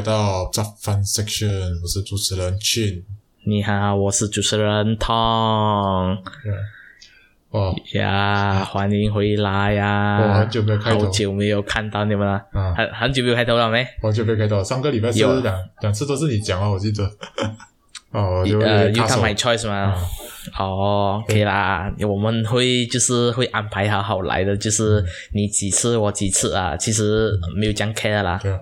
来到杂饭 section，我是主持人 Chin。你好，我是主持人 Tom。哦，呀，欢迎回来呀！我很久没有开头好久没有看到你们了，啊，很很久没有开头了没？好久没有开头，上个礼拜是有两两次都是你讲啊，我记得。哦，就呃，You 有点卡 Come 手 My Choice 吗？啊哦，可以啦，我们会就是会安排好好来的，就是你几次我几次啊，其实没有这样 care 啦。对啊，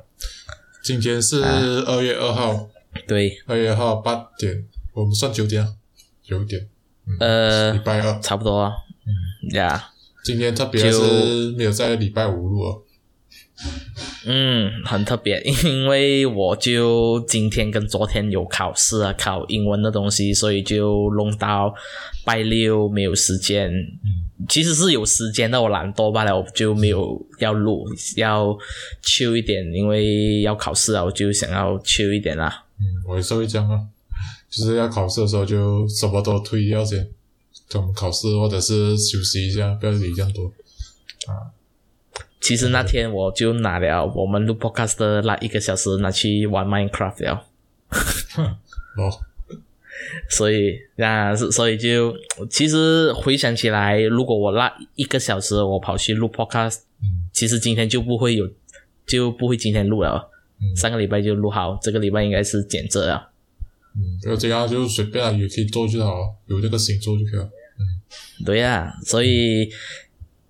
今天是二月二号，对，二月二号八点，我们算九点啊，九点，呃礼，拜二。差不多啊。呀，今天特别是没有在礼拜五录哦。嗯，很特别，因为我就今天跟昨天有考试啊，考英文的东西，所以就弄到拜六没有时间。其实是有时间的，我懒惰罢了，我就没有要录，要休一点，因为要考试啊，我就想要休一点啦。嗯，我也是会这样啊，就是要考试的时候就什么都推掉先，等考试或者是休息一下，不要理这样多啊。其实那天我就拿了我们录 podcast 的那一个小时拿去玩 Minecraft 了。哦，所以啊，是所以就其实回想起来，如果我那一个小时我跑去录 podcast，、其实今天就不会有，就不会今天录了。嗯上个礼拜就录好，这个礼拜应该是剪着了。嗯，不要这样就随便啊，也可以做就好了，有这个心做就可以了。对呀、所以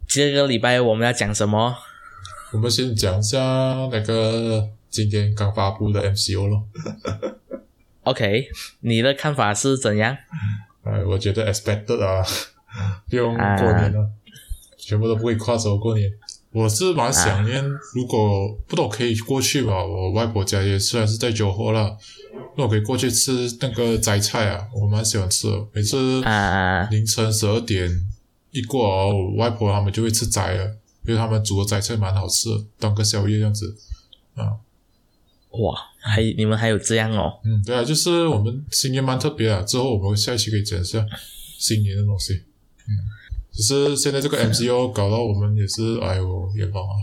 这个礼拜我们要讲什么？我们先讲一下那个今天刚发布的 MCO 咯。OK，你的看法是怎样？哎，我觉得 expected 啊，不用过年了，全部都不会跨州过年。我是蛮想念，如果不懂可以过去吧。我外婆家也虽然是在九后了，那我可以过去吃那个摘菜啊，我蛮喜欢吃的。每次啊凌晨十二点一过哦，我外婆他们就会吃斋了，因为他们煮的斋菜蛮好吃的，当个宵夜这样子。啊，哇，还你们还有这样哦？嗯，对啊，就是我们新年蛮特别啊，之后我们下一期可以讲一下新年的东西。嗯，只是现在这个 MCO 搞到我们也是，哎呦，也忙啊！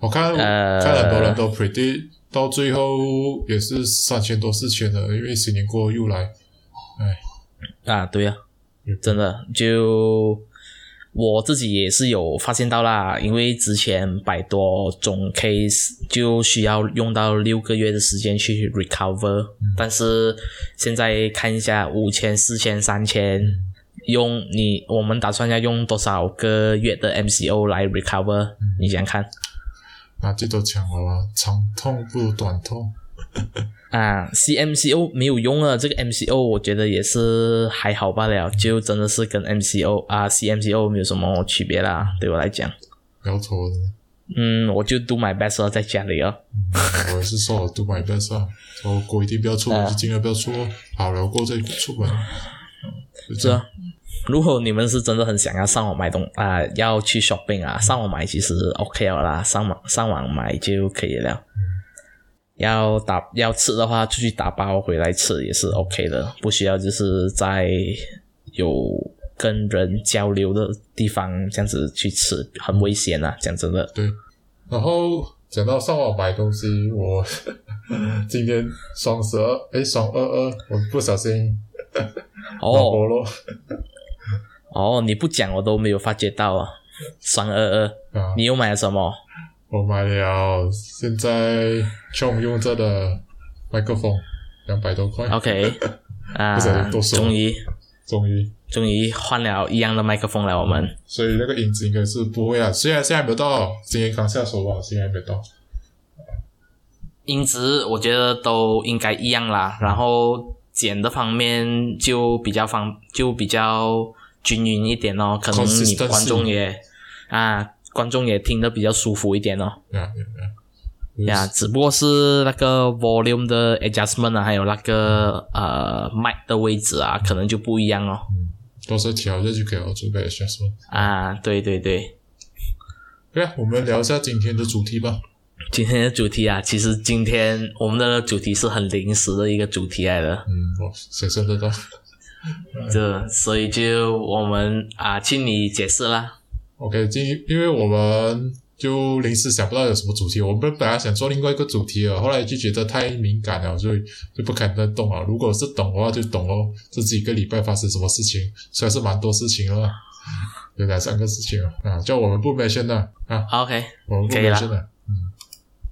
我看、呃看很多人都 predict 到最后也是三千多四千的，因为新年过后又来，哎，啊，对呀、嗯真的就我自己也是有发现到啦，因为之前百多种 case 就需要用到六个月的时间去 recover，、但是现在看一下五千、四千、三千，用你我们打算要用多少个月的 MCO 来 recover？、你想看那最多讲了，长痛不如短痛。啊？CMCO 没有用啊，这个 MCO 我觉得也是还好罢了，就真的是跟 MCO 啊 CMCO 没有什么区别啦，对我来讲。不要拖的，嗯，我就 do my best 了，在家里哦。我也是说我 do my best 啊，我过一定不要出门，啊就尽量不要出哦，好了过再出门。是啊，如果你们是真的很想要上网买东啊、要去 shopping 啊，上网买其实 OK 了啦，上网上网买就可以了。要打要吃的话，出去打包回来吃也是 OK 的，不需要就是在有跟人交流的地方这样子去吃，很危险啊！讲真的，对，然后讲到上网买东西，我 今天双十二，哎，双二二，我不小心买哦哦，你不讲我都没有发觉到啊。双二二，啊，你又买了什么？我买了现在用用这的麦克风，两百多块。OK，啊终于。终于，终于换了一样的麦克风了，我们。所以那个音质应该是不会啊，虽然现在还没到，今天刚下手吧，现在还没到，音质我觉得都应该一样啦，然后剪的方面就比较方就比较均匀一点哦，可能你观众也啊观众也听得比较舒服一点哦。呀呀呀，呀，只不过是那个 volume 的 adjustment 啊，还有那个呃 mic 的位置啊，可能就不一样哦。到时候调一下就可以了，准备 adjustment。啊，对对对，对啊，我们聊一下今天的主题吧。今天的主题啊，其实今天我们的主题是很临时的一个主题来的，嗯，我想象得到。这所以就我们啊，请你解释啦。OK，今因为我们就临时想不到有什么主题。我们本来想做另外一个主题了，后来就觉得太敏感了，所以就不敢再动了。如果是懂的话，就懂哦。这几个礼拜发生什么事情，虽然是蛮多事情了，有两三个事情啊，叫我们不没现的啊。OK，我们不可以了没现的。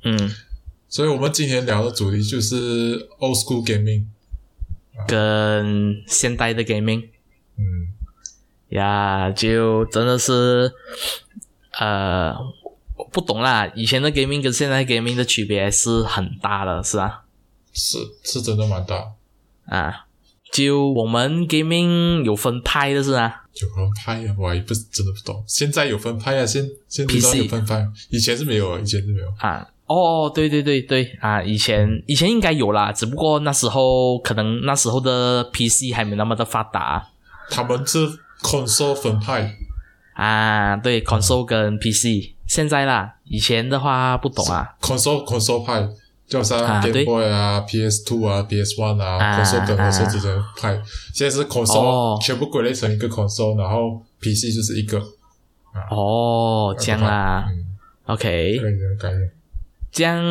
嗯，所以我们今天聊的主题就是 old school gaming。跟现代的 gaming 嗯，呀，就真的是呃，我不懂啦。以前的 gaming 跟现在 gaming 的区别是很大的，是吧？是是真的蛮大。啊，就我们 gaming 有分派的是啊，有分派啊，我也不真的不懂。现在有分派啊，现现在知道 PC 有分派，以前是没有啊，以前是没有。啊，哦，对对对对啊，以前以前应该有啦，只不过那时候可能那时候的 PC 还没那么的发达他们是 console 分派，啊，对，console 跟 PC，现在啦，以前的话不懂啊，console console 派，就像啊 Game 对 Boy 啊、PS Two 啊、PS One 啊啊，console 跟啊 console 之间派。现在是 console、哦全部归类成一个 console，然后 PC 就是一个。哦，这样啦嗯，，OK。这样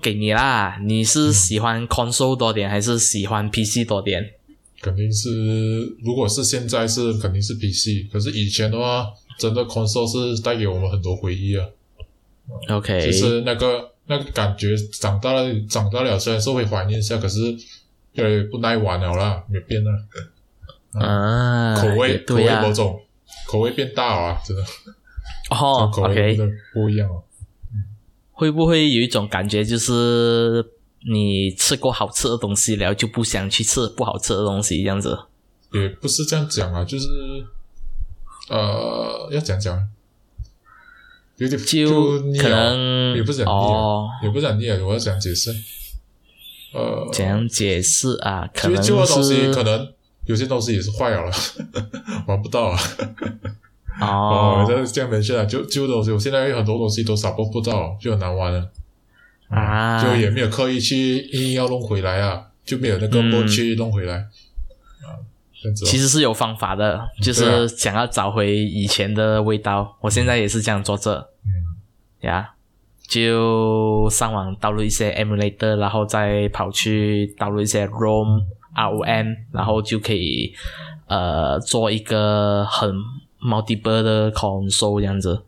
给你啦，你是喜欢 console 多点还是喜欢 PC 多点？肯定是，如果是现在是肯定是 PC，可是以前的话，真的 console 是带给我们很多回忆啊。OK，其实那个那个感觉，长大了长大了，虽然是会怀念一下，可是越来越不耐玩了啦，没变了，啊，口味、口味某种口味变大了啊，真的，哦口味，OK，真的不一样哦。会不会有一种感觉，就是你吃过好吃的东西了，就不想去吃不好吃的东西，这样子？也不是这样讲啊，就是呃，要讲讲，有点就可腻了，能也不是很腻啊，哦，也不是很腻啊，我要讲解释，呃，怎样解释啊？可就能旧的东西可能有些东西也是坏了了，玩不到啊。哦这这样没事啊，旧旧的东西，我现在有很多东西都 support 不到，就很难玩了。啊，就也没有刻意去硬要弄回来啊，就没有那个嗯 mod 去弄回来。啊，这样子、哦。其实是有方法的，就是想要找回以前的味道。我现在也是这样做着，嗯，呀，就上网导入一些 emulator，然后再跑去导入一些 ROM、ROM，然后就可以呃做一个很 multiple 的 console 这样子。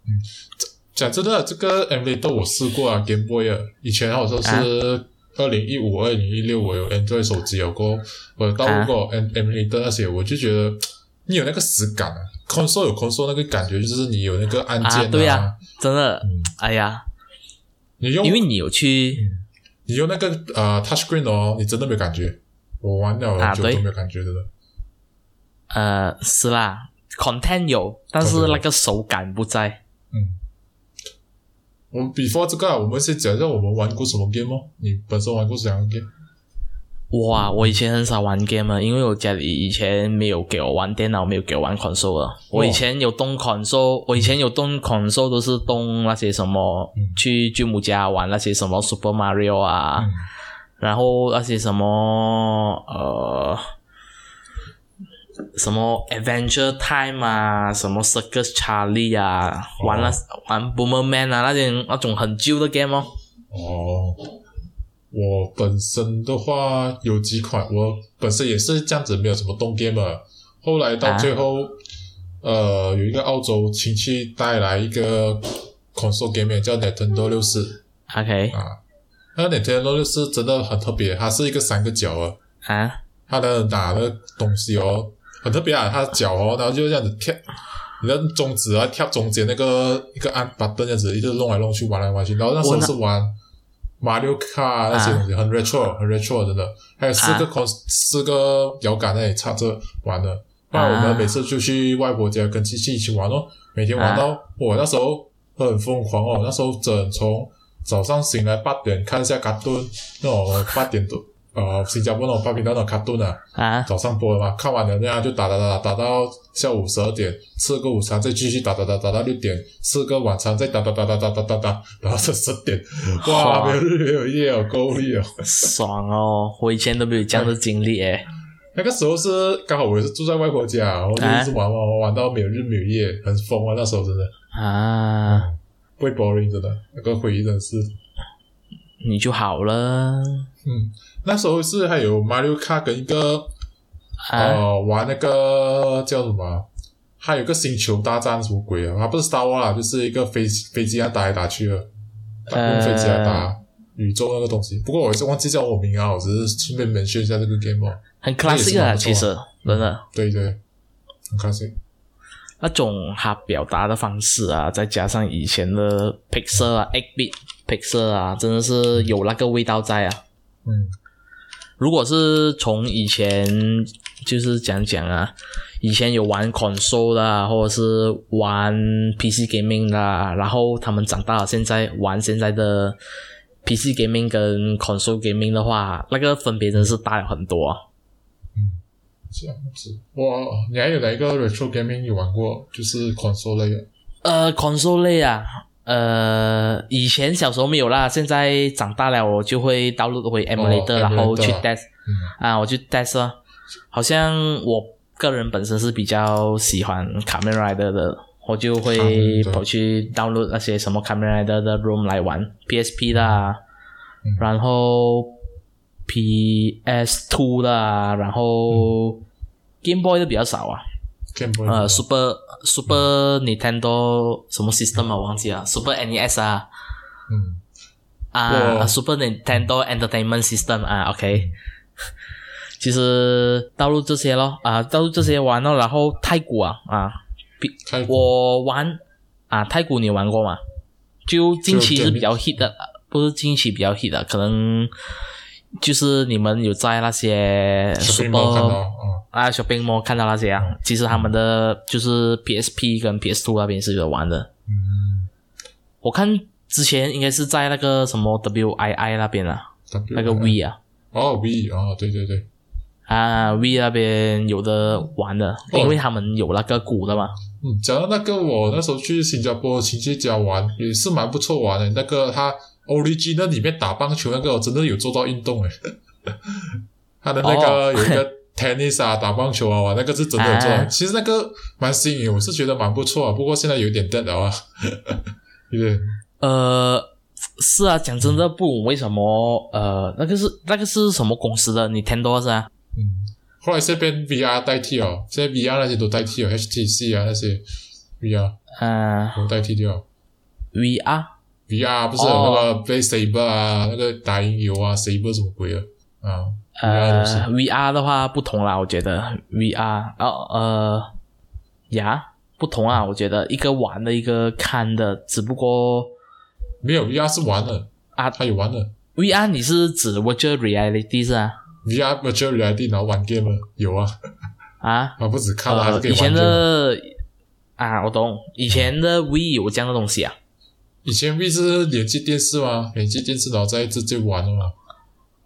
讲真的，这个 emulator 我试过啊，Game Boy 啊，以前好像啊。是二零一五、二零一六，我有 Android 手机有过，我有导入过 em emulator 那些，我就觉得你有那个实感啊，console 有 console 那个感觉，就是你有那个按键啊，对呀、真的，嗯。哎呀，你用因为你有去你用那个呃 touchscreen 哦，你真的没有感觉。我玩了很久都没有感觉的。了。呃是啦，content 有，但是那个手感不在。嗯，我们 before 这个啊，我们先讲一下我们玩过什么 game 哦。你本身玩过什么 game？哇，我以前很少玩 game 啊，因为我家里以前没有给我玩电脑，没有给我玩 console 的。我以前有动 console，我以前有动 console 都是动那些什么，嗯去舅母家玩那些什么 Super Mario 啊，嗯然后那些什么呃什么 Adventure Time 啊，什么 Circus Charlie 啊，玩了玩 Boomerman 啊，那种那种很旧的 game 哦。哦，我本身的话有几款，我本身也是这样子，没有什么动 game 的。后来到最后，呃，有一个澳洲亲戚带来一个 console game 叫 Nintendo 六四 OK 啊，那个 Nintendo 六四真的很特别，它是一个三个角啊。啊它的打的东西哦，很特别啊，他的脚哦，然后就这样子跳，你的中指啊跳中间那个一个按把凳这样子一直弄来弄去，玩来玩去，然后那时候是玩马里奥卡那些东西，很 retro 很 retro 真的，还有四个 con、四个摇杆那里插着玩的。不然我们每次就去外婆家跟亲戚一起玩哦，每天玩到我、那时候很疯狂哦，那时候整从早上醒来八点看一下卡顿，那我八点多呃新加坡那种八频道那种卡顿啊，啊早上播的嘛，看完了那样就打打打打打到下午十二点，吃个午餐，再继续打打打打到六点，吃个晚餐，再打打打打打打打打，打到这十点，哇，没有日没有夜哦，够力哦。爽哦！我以前都没有这样的经历诶。那个时候是刚好我也是住在外婆家，然后就一直玩玩玩玩到没有日没有夜，很疯啊，那时候真的。啊，会 boring 真的，那个回忆真的是，你就好了。嗯，那时候是还有 Mario Kart 跟一个啊，呃玩那个叫什么啊，还有个星球大战什么鬼啊？它不是 Star Wars 啦，就是一个飞飞机啊打来打去的，打用飞机来打宇宙那个东西。不过我忘记叫我名啊，我只是顺便 mention 一下这个 game 哦。很 classic 啊，其实真的对对，很 classic。那种他表达的方式啊，再加上以前的 pixel 啊，eight bit pixel 啊，真的是有那个味道在啊。嗯如果是从以前就是讲讲啊，以前有玩 console 的啊，或者是玩 PC gaming 的啊，然后他们长大了，现在玩现在的 PC gaming 跟 console gaming 的话，那个分别真是大了很多啊。这样子。我你还有哪一个 retro gaming 有玩过？就是 console 类的？呃，console 类啊，呃，以前小时候没有啦，现在长大了我就会导入回 Emily 的，然后去 desk 啊，我去 desk，好像我个人本身是比较喜欢 camera 的，我就会跑去 download 那些什么 camera 的 room 来玩 PSP 啦，然后 PS two 啦，然后 Game Boy 都比较少啊。呃，Super Super Nintendo 什么 system 啊，我忘记了，Super NES 啊嗯啊我，Super Nintendo Entertainment System 啊，OK。其实道路这些咯，啊，道路这些玩咯，然后太古啊啊，比我玩啊太古你玩过吗？就近期是比较 hit 的，不是近期比较 hit 的，可能就是你们有在那些 Super 啊，啊，shopping mall 看到那些啊，其实他们的就是 PSP 跟 PS Two 那边是有玩的。嗯，我看之前应该是在那个什么 WII 那边啊，那个 V 啊哦 V 啊，对对对，啊 V 那边有的玩的，哦因为他们有那个鼓的嘛。嗯，讲到那个，我那时候去新加坡亲戚家玩，也是蛮不错玩的。那个他 Origin 里面打棒球那个，我真的有做到运动诶。他的那个、哦有一个 tennis 啊，打棒球啊，哇，那个是真的有做。啊其实那个蛮新颖，我是觉得蛮不错啊。不过现在有点 dead 了啊，有点呃，是啊，讲真的，不懂为什么呃，那个是那个是什么公司的？Nintendo 是啊？嗯。后来这边 VR 代替哦，现在 VR 那些都代替哦，HTC 啊那些 VR 嗯、都代替掉。VR VR 不是有那个 Play Saber 啊，那个打音游啊，Saber 什么鬼的啊西呃，VR 的话不同啦，我觉得 VR 哦呃呀不同啊，我觉得一个玩的，一个看的，只不过没有 VR 是玩的啊他有玩的 VR 你是指 virtual reality 是啊？VR virtual reality 然后玩 game 的有啊，啊，啊不止看了，还是可以以前的。的啊，我懂，以前的 V 有这样的东西啊。以前 V 是连接电视吗？连接电视然后再直接玩的嘛。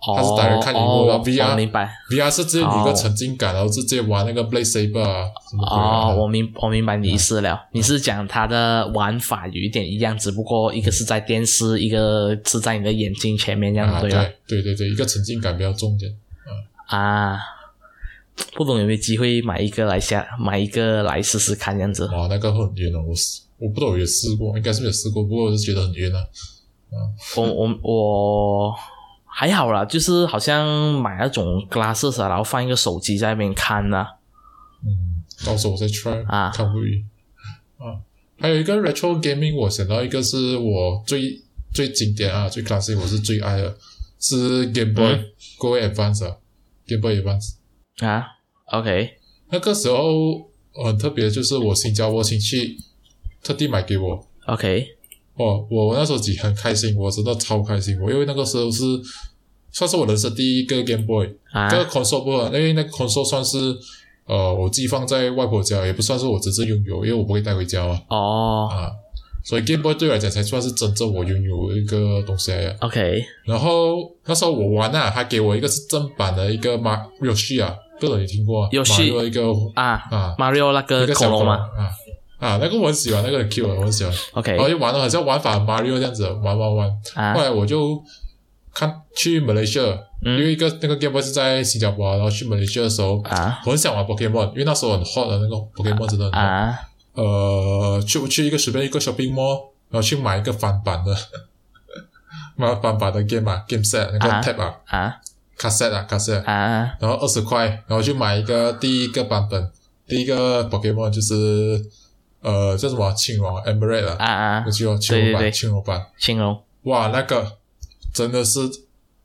哦它是打人看荧幕哦然后 VR 我明白。VR 是直接有一个沉浸感，然后直接玩那个 Saber 啊什么鬼啊。哦，我明我明白你意思了。你是讲它的玩法有一点一样，只不过一个是在电视，一个是在你的眼睛前面，这样对吧？对对对对，一个沉浸感比较重一点。啊，不懂有没有机会买一个来下，买一个来试试看这样子。哇，那个很晕哦，我试我不懂有试过，应该是没有试过，不过我是觉得很晕啊。我我我还好啦，就是好像买那种 glasses 啊，然后放一个手机在那边看呐、嗯，到时候我再 try 啊看不晕啊。还有一个 retro gaming，我想到一个是我最最经典啊，最 classic，我是最爱的，是 Game Boy、嗯 Go Advance 啊，Game Boy Advance。啊。OK，那个时候很特别，就是我新加坡亲戚特地买给我，OK，哦，我那时候很开心，我真的超开心，我因为那个时候是算是我人生第一个 Game Boy，啊这个 console 不，因为那个 console 算是呃我寄放在外婆家，也不算是我真正拥有，因为我不会带回家嘛哦啊，所以 Game Boy 对我来讲才算是真正我拥有一个东西来的。，OK，然后那时候我玩啊，他给我一个是正版的一个马游戏啊，不知道你听过啊 Yoshi Mario 一个啊啊，Mario 那个恐龙嘛啊啊，那个我很喜欢，那个很 Q 的，我很喜欢。，OK，然后就玩了好像玩法 Mario 这样子玩玩玩。啊。后来我就看去马来西亚，因为一个那个 Game Boy 是在新加坡，然后去 Malaysia 的时候，啊。我很想玩 Pokemon，因为那时候很 hot 的那个 Pokemon 真的很 hot。啊。呃，去去一个随便一个 shopping mall，然后去买一个翻版的，买 翻版的 game 啊，game set 那个啊。tab 啊。啊，cassette 啊，cassette，啊。然后二十块，然后去买一个第一个版本，第一个 Pokemon 就是呃叫什么青龙 a m b e r e 啊啊，啊我，记得青龙版，青龙版，青龙。哇，那个真的是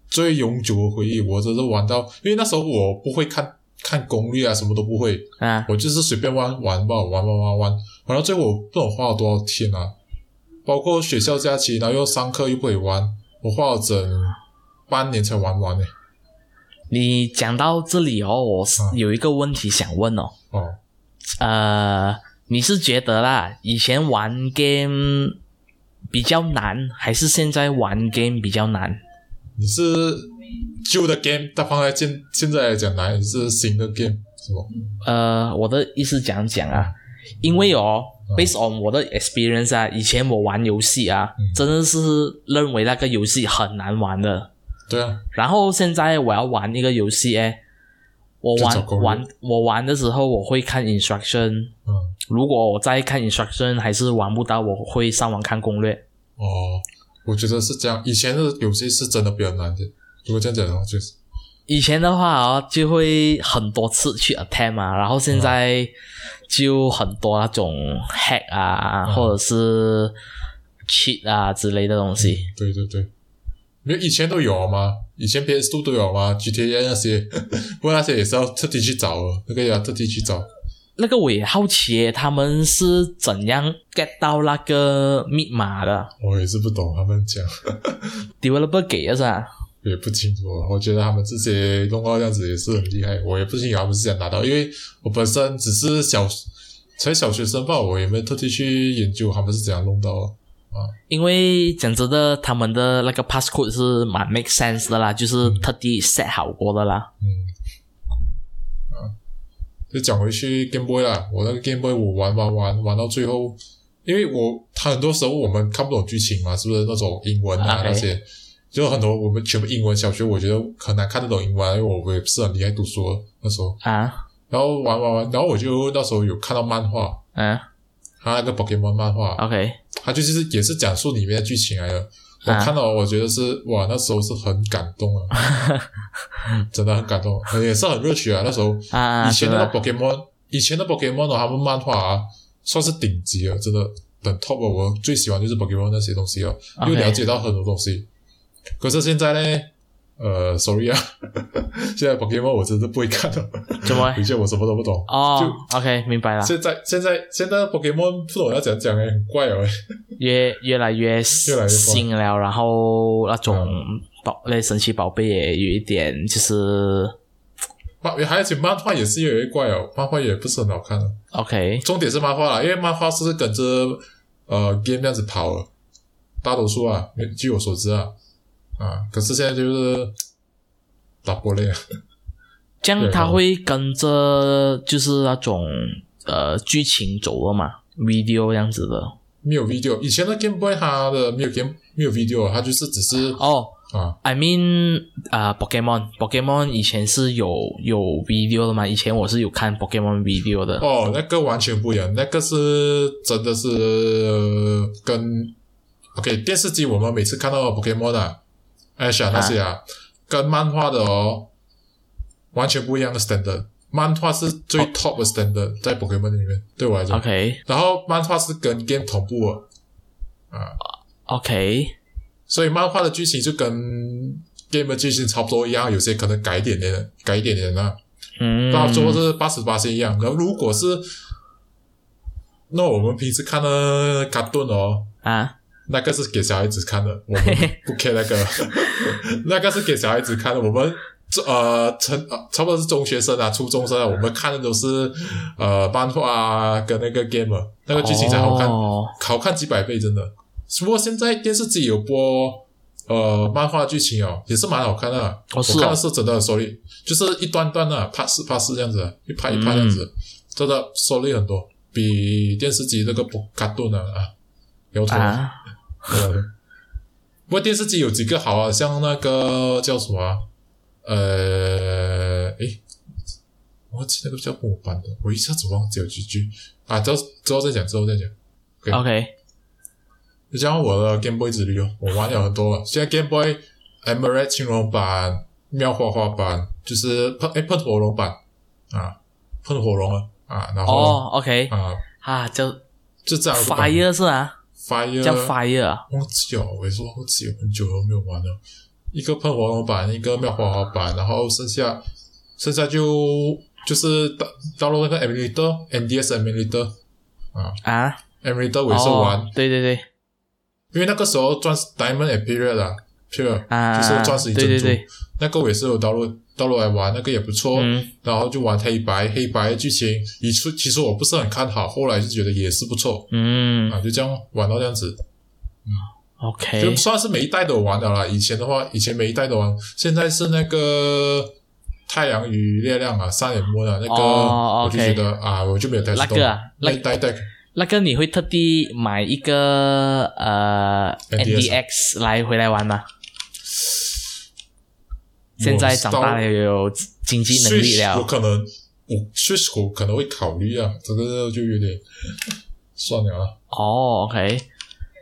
最永久的回忆，我真是玩到，因为那时候我不会看看攻略啊，什么都不会，啊。我就是随便玩玩吧，玩玩玩玩，玩到最后我不懂花了多少天啊，包括学校假期，然后又上课又不可以玩，我花了整半年才玩完呢。你讲到这里哦，我有一个问题想问哦，哦，呃，你是觉得啦，以前玩 game 比较难，还是现在玩 game 比较难？你是旧的 game，但放在现现在来讲难，还是新的 game 是吗？呃，我的意思讲讲啊，因为哦嗯，based on 我的 experience 啊，以前我玩游戏啊，嗯真的是认为那个游戏很难玩的。对啊，然后现在我要玩一个游戏，哎，我玩玩我玩的时候我会看 instruction，嗯，如果我再看 instruction 还是玩不到，我会上网看攻略。哦，我觉得是这样。以前的游戏是真的比较难的，如果这样讲的话，就是以前的话哦，就会很多次去 attempt 嘛，然后现在就很多那种 hack 啊，嗯或者是 cheat 啊之类的东西。对对对，没有以前都有嘛，以前 PS 都都有嘛，GTA 那些，不过那些也是要特地去找的，那个也要特地去找。那个我也好奇，他们是怎样 get 到那个密码的我也是不懂他们讲？developer 给的是吧？也不清楚。我觉得他们这些弄到这样子也是很厉害，我也不清楚他们是想拿到，因为我本身只是小才小学生吧，我也没有特地去研究他们是怎样弄到啊。因为讲真的，他们的那个 passcode 是蛮 make sense 的啦，就是特地 set 好过的啦。嗯，啊，就讲回去 Game Boy 啦，我那个 Game Boy 我玩玩玩玩到最后，因为我他很多时候我们看不懂剧情嘛，是不是？那种英文啊那些，就很多我们全部英文，小学我觉得很难看得懂英文啊，因为我也不是很厉害读书那时候，啊，然后玩玩玩，然后我就那时候有看到漫画，嗯他那个 Pokemon 漫画，，OK，他就是也是讲述里面的剧情来的。我啊看到，我觉得是哇，那时候是很感动啊，真的很感动，也是很热血啊。那时候啊，以前那个 Pokemon，以前的 Pokemon 哦他们漫画啊，算是顶级了，真的很 top 的。我最喜欢就是 Pokemon 那些东西哦，又 OK 了解到很多东西。可是现在呢，呃，sorry 啊，现在 Pokemon 我真的不会看了，怎么？以前我什么都不懂。哦，OK，明白了，现在现在现在 Pokemon 不懂要怎样讲诶，很怪哦。越越来越越来越新了，然后那种嗯。宝那神奇宝贝也有一点就是漫还有且漫画也是越来越怪哦，漫画也不是很好看的。OK，重点是漫画啦，因为漫画是跟着呃 game 这样子跑的，大多数啊，据我所知啊，啊，可是现在就是打波类啊，这样对哦它会跟着就是那种呃剧情走的嘛，video 这样子的没有 video。以前的 Game Boy 它的没有 game 没有 video，它就是只是哦。啊 I mean，啊、p o k e m o n p o k e m o n 以前是有有 video 的嘛？以前我是有看 Pokemon video 的。哦，那个完全不一样，那个是真的是跟 OK 电视机我们每次看到 Pokemon 啊、Ash 啊那些啊，跟漫画的哦完全不一样的 standard。漫画是最 top 的 standard 在 Pokemon 里面，对我来讲。OK 然后漫画是跟 game 同步的，啊，OK 所以漫画的剧情就跟 game 的剧情差不多一样，有些可能改一点点，改一点点啊。嗯，到最后是八十八一样。然后如果是那我们平时看的卡顿哦，啊那个是给小孩子看的，我们不 care 那个，那个是给小孩子看的。我们这呃成呃差不多是中学生啊、初中生啊，我们看的都是呃漫画啊跟那个 game，啊那个剧情才好看，哦好看几百倍，真的。不过现在电视机有播呃漫画剧情哦，也是蛮好看的我看的是真的很收力，就是一段段的，拍四拍四这样子，啊一拍一拍这样子，嗯真的收力很多，比电视机那个不卡顿啊啊，摇头。啊呃，不过电视机有几个好啊，像那个叫什么啊、呃，诶，我忘记那个叫什么版的，我一下子忘记了几句。啊，之后之后再讲，之后再讲。，OK，就像我的 Game Boy 之旅哦，我玩了很多了。现在 Game Boy Emerald 青龙版、妙花花版，就是喷哎喷火龙版啊，喷火龙啊啊，然后哦，OK。啊，啊，就就这样 Fire 是啊，Fire 叫 Fire 啊。忘记了，我也是忘记了很久了没有玩了。一个喷火龙版，一个妙花花版，然后剩下剩下就就是到到了那个 Emulator NDS Emulator 啊，Emulator 我也是玩，哦，对对对，因为那个时候钻石 Diamond Period 啊啊，就是钻石与珍珠，对对对，那个我也是有导入导入来玩，那个也不错。嗯。然后就玩黑白，黑白的剧情，以出其实我不是很看好，后来就觉得也是不错。嗯。啊，就这样玩到这样子。嗯，OK，就算是每一代都玩的啦。以前的话，以前每一代都玩，现在是那个太阳与月亮啊，三眼摸的那个，哦我就觉得啊，我就没有太那个啊那代代那个你会特地买一个呃 NDX 来回来玩吗？现在长大了有经济能力 Switch 我了，可能我 Switch 我可能会考虑啊，这个就有点算了啊。哦，OK，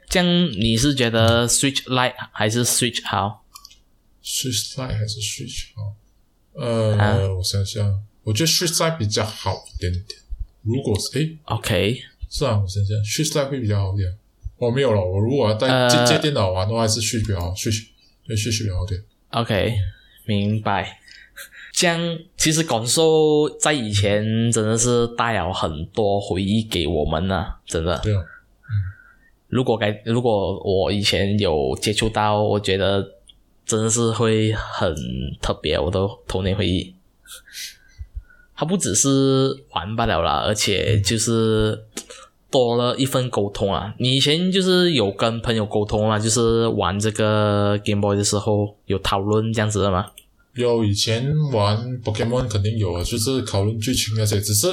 这样你是觉得 Switch Lite 还是 Switch 好？Switch Lite 还是 Switch 好？呃，啊我想想，我觉得 Switch Lite 比较好一点点。如果是诶，OK，是啊，我想想，Switch Lite 会比较好一点。我、没有了，我如果要带呃借、借电脑玩的话，还是 Switch 比较好，Switch 对 Switch 比较好点。OK，明白。这样其实感受在以前真的是带了很多回忆给我们呢、真的。如果该如果我以前有接触到，我觉得真的是会很特别，我的童年回忆。它不只是玩罢了啦，而且就是多了一份沟通啊。你以前就是有跟朋友沟通嘛，就是玩这个 Game Boy 的时候有讨论这样子的吗？有以前玩 Pokemon 肯定有啊，就是讨论剧情那些，只是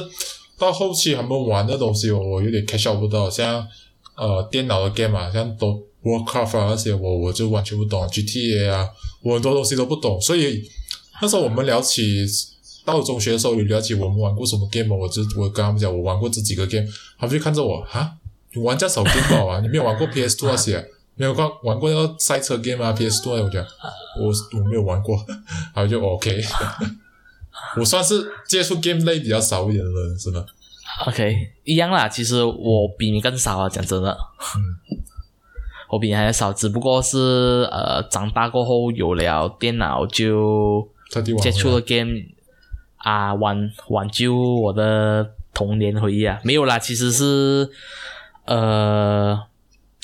到后期他们玩的东西我有点看晓不到，像呃电脑的 game 啊，像都 Warcraft 啊那些我我就完全不懂，GTA 啊，我很多东西都不懂，所以那时候我们聊起到了中学的时候有聊起我们玩过什么 game，我就我跟他们讲我玩过这几个 game，他们就看着我哈，你玩家少 game 吧啊，你没有玩过 PS Two 那些、啊。没有玩玩过那个赛车 game 啊，PS Two 啊我讲我我没有玩过，然后就 OK，我算是接触 game 类比较少一点的人，真的。OK，一样啦。其实我比你更少啊，讲真的，我比你还少，只不过是呃长大过后有了电脑就接触了 game 啊，挽挽救我的童年回忆啊，没有啦，其实是呃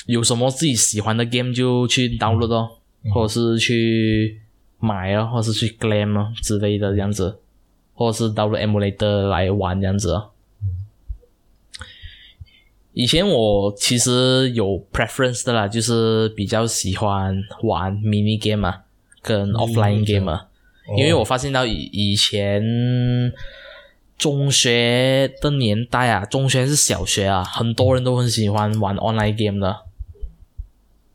有什么自己喜欢的 game 就去 download 哦，或者是去买哦，或者是去 claim 啊之类的这样子，或者是 download emulator 来玩这样子哦。以前我其实有 preference 的啦，就是比较喜欢玩 mini game 啊，跟 offline game 啊。哦因为我发现到以以前中学的年代啊，中学是小学啊，很多人都很喜欢玩 online game 的。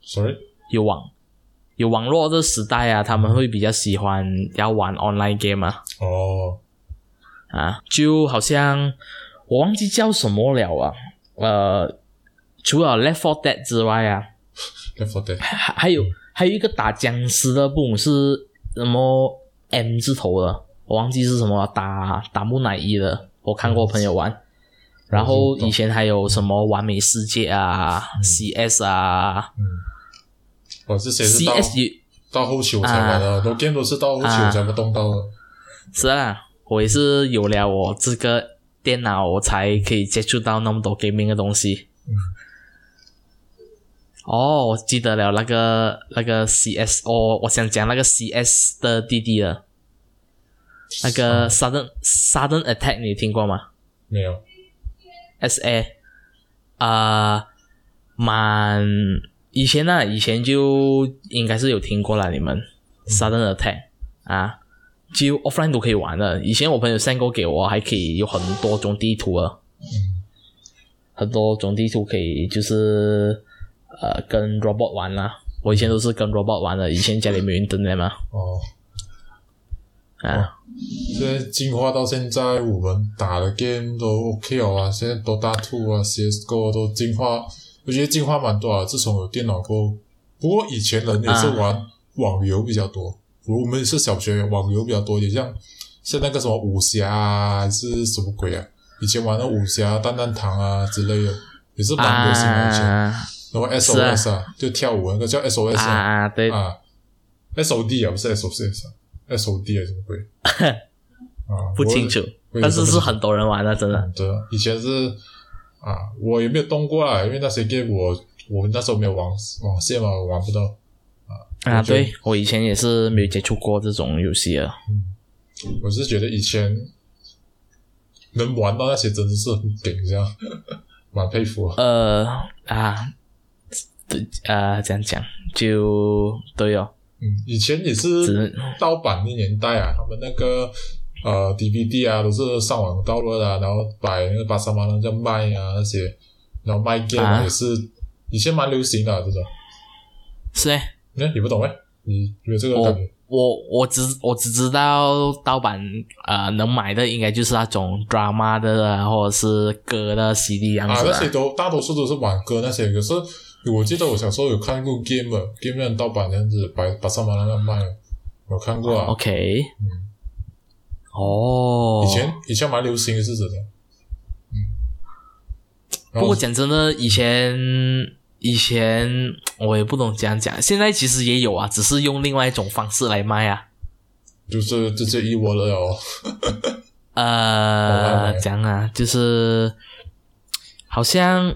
sorry，有网有网络的时代啊，他们会比较喜欢要玩 online game 啊。哦，啊，就好像我忘记叫什么了啊，呃，除了 Left 4 Dead 之外啊，Left 4 Dead，还还有还有一个打僵尸的，不懂是什么 M 字头的，我忘记是什么，打打木乃伊的，我看过朋友玩。然后以前还有什么完美世界啊、CS 啊、我是到 CS 到后期我才玩的，很多 game 都是到后期我才不动刀的。是啊，我也是有了我这个电脑，我才可以接触到那么多 gaming 的东西。哦，我记得了，那个那个 CS，哦，我想讲那个 CS 的弟弟了，那个 Sudden Sudden Attack 你听过吗？没有，？SA 啊、蛮以前呢、以前就应该是有听过了，你们。Sudden Attack 啊，就 offline 都可以玩的。以前我朋友 send 过给我，还可以有很多种地图啊，很多种地图可以就是呃跟 robot 玩啦。我以前都是跟 robot 玩的，以前家里没有 internet 嘛，哦，啊，现在进化到现在，我们打的 game 都 OK 了啊，现在都大兔啊，CSGO 都进化，我觉得进化蛮多啊。自从有电脑过后，不过以前人也是玩网游比较多。我们是小学网游比较多一点，像像那个什么武侠啊，还是什么鬼啊？以前玩的武侠、蛋蛋堂啊之类的，也是蛮流行的。以前，然后 SOS 啊，就跳舞那个叫 SOS 啊，对啊，SOD 啊，不是 SOS，SOD 啊，什么鬼？啊，不清楚，但是是很多人玩的，真的。对，以前是啊，我也没有动过啊，因为那些 game 我我那时候没有网网线嘛，玩不到啊。啊，对我以前也是没有接触过这种游戏啊。嗯，我是觉得以前能玩到那些真的是很顶，这样 蛮佩服。呃啊，对啊，这样讲就对哦。嗯，以前也是盗版的年代啊，他们那个。呃，DVD 啊，都是上网盗录的，然后摆那个巴沙马那叫卖啊那些，然后卖 game 也是以前蛮流行的，这种。是诶，那你不懂诶？你有这个感觉？我我只我只知道盗版呃能买的应该就是那种 drama 的或者是歌的 CD 样子啊，那些都大多数都是玩歌那些，可是我记得我小时候有看过 game，game 盗版这样子摆巴沙马那个卖，有看过啊。OK，嗯。哦，以前以前蛮流行的是真的，嗯。不过讲真的，以前以前我也不懂怎样讲，现在其实也有啊，只是用另外一种方式来卖啊。就是这这一窝了哦。呃，讲啊，就是好像。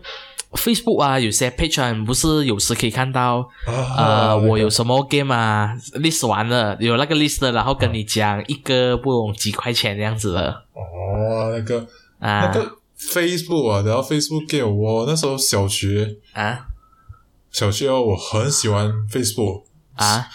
Facebook 啊，有些 page 啊，不是有时可以看到，呃，我有什么 game 啊，list 完了，有那个 list，然后跟你讲一个不用几块钱这样子的。哦，那个啊，那个 Facebook 啊，然后 Facebook game，我那时候小学啊，小学哦，我很喜欢 Facebook 啊，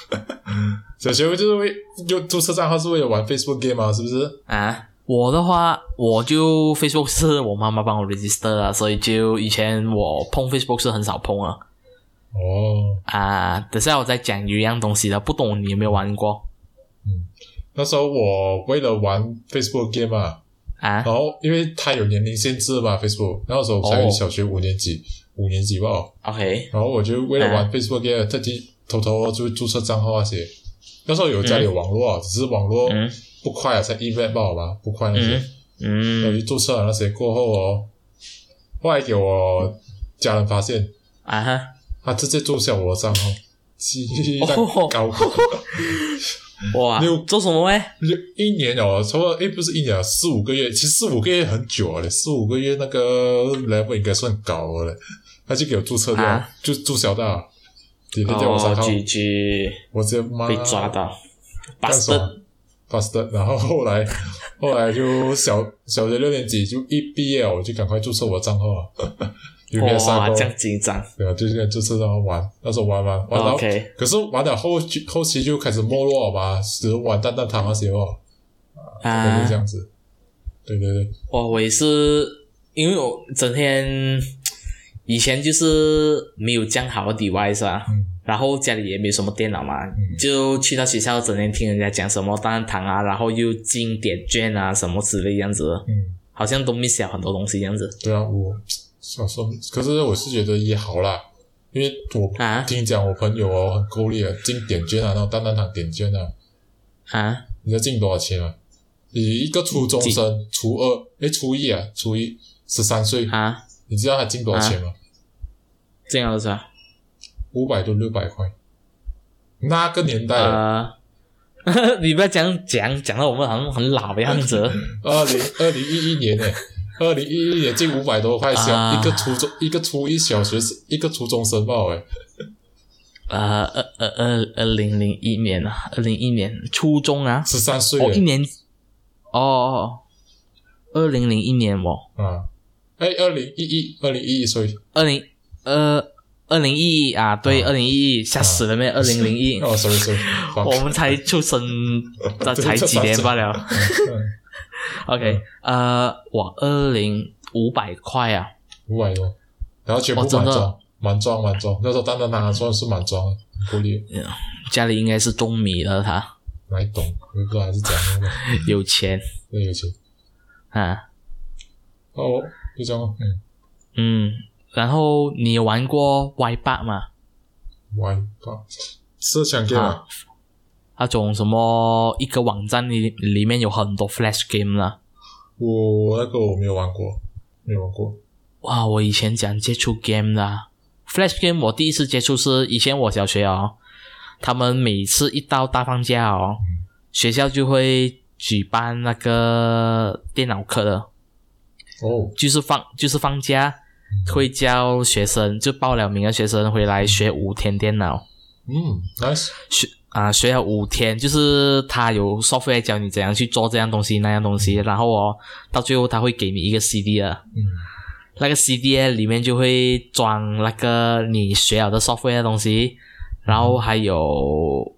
小学就是为就注册账号是为了玩 Facebook game 啊，是不是？啊？我的话，我就 Facebook 是我妈妈帮我 register 啊，所以就以前我碰 Facebook 是很少碰啊。哦。啊，等下我再讲一样东西的，不懂你有没有玩过？嗯，那时候我为了玩 Facebook game 啊，啊，然后因为它有年龄限制嘛，Facebook 那时候才小学五年级，五年级吧。OK。然后我就为了玩 Facebook game，特地偷偷就注册账号那些。那时候有家里有网络啊，只是网络。不快啊，才 event，报吧，不快那些，嗯，我去注册了那些过后哦，后来给我家人发现。啊哈，他直接注销我的账号，鸡蛋糕，哇，六做什么诶？就一年哦，差不多诶，不是一年啊，四五个月，其实四五个月很久了，四五个月那个 level 应该算高了，他就给我注册掉，就注销掉，直接叫我账号，我直接妈被抓到，干什么？fast，然后后来，后来就小小学六年级就一毕业，我就赶快注册我的账号啊，有没有哇，这样紧张？对啊，就现在注册然后玩，那时候玩玩玩到，可是玩到后期后期就开始没落吧，只玩蛋蛋糖那些哦，啊，就这样子，对对对，哇，我也是，因为我整天以前就是没有这样好的 device 啊。然后家里也没有什么电脑嘛，就去到学校整天听人家讲什么蛋糖啊，然后又进点券啊什么之类样子，嗯，好像都 miss 了很多东西样子。对啊，我小时候，可是我是觉得也好啦，因为我听讲我朋友哦很够力啊，进点券啊，然后蛋蛋糖点券啊，啊，你知道进多少钱啊？你一个初中生，初二，诶，初一啊，初一十三岁啊，你知道他进多少钱吗？这样子啊。五百多六百块，那个年代啊，你不要讲讲讲到我们好像很老的样子。二零二零一一年诶，二零一一年进五百多块，小一个初中一个初一小学生一个初中生报诶。啊，二二二二零零一年啊，二零一年初中啊，十三岁哦，一年哦，二零零一年哦，啊，哎，二零一一二零一一岁，二零呃。二零一一啊，对，二零一一吓死了没？二零零一，哦，sorry sorry，我们才出生，才几年罢了。OK，呃，哇，二零五百块啊，五百多，然后全部满装，满装满装，那时候单单拿算是满装，不厉家里应该是种米了他，哪懂？我不知道还是怎样的，有钱，对，有钱，啊，哦，就这样，嗯。嗯。然后你有玩过 Y 八吗？？Y 八，是想 game 啊？那种什么一个网站里里面有很多 Flash game 啦。我那个我没有玩过，没有玩过。哇，我以前讲接触 game 的 Flash game，我第一次接触是以前我小学哦，他们每次一到大放假哦，学校就会举办那个电脑课的。哦，就是放就是放假，会教学生就报了名的学生回来学五天电脑。嗯，nice。学啊，学了五天，就是他有 software 教你怎样去做这样东西那样东西，然后哦，到最后他会给你一个 CD 啊，嗯，那个 CD 里面就会装那个你学了的 software 的东西，然后还有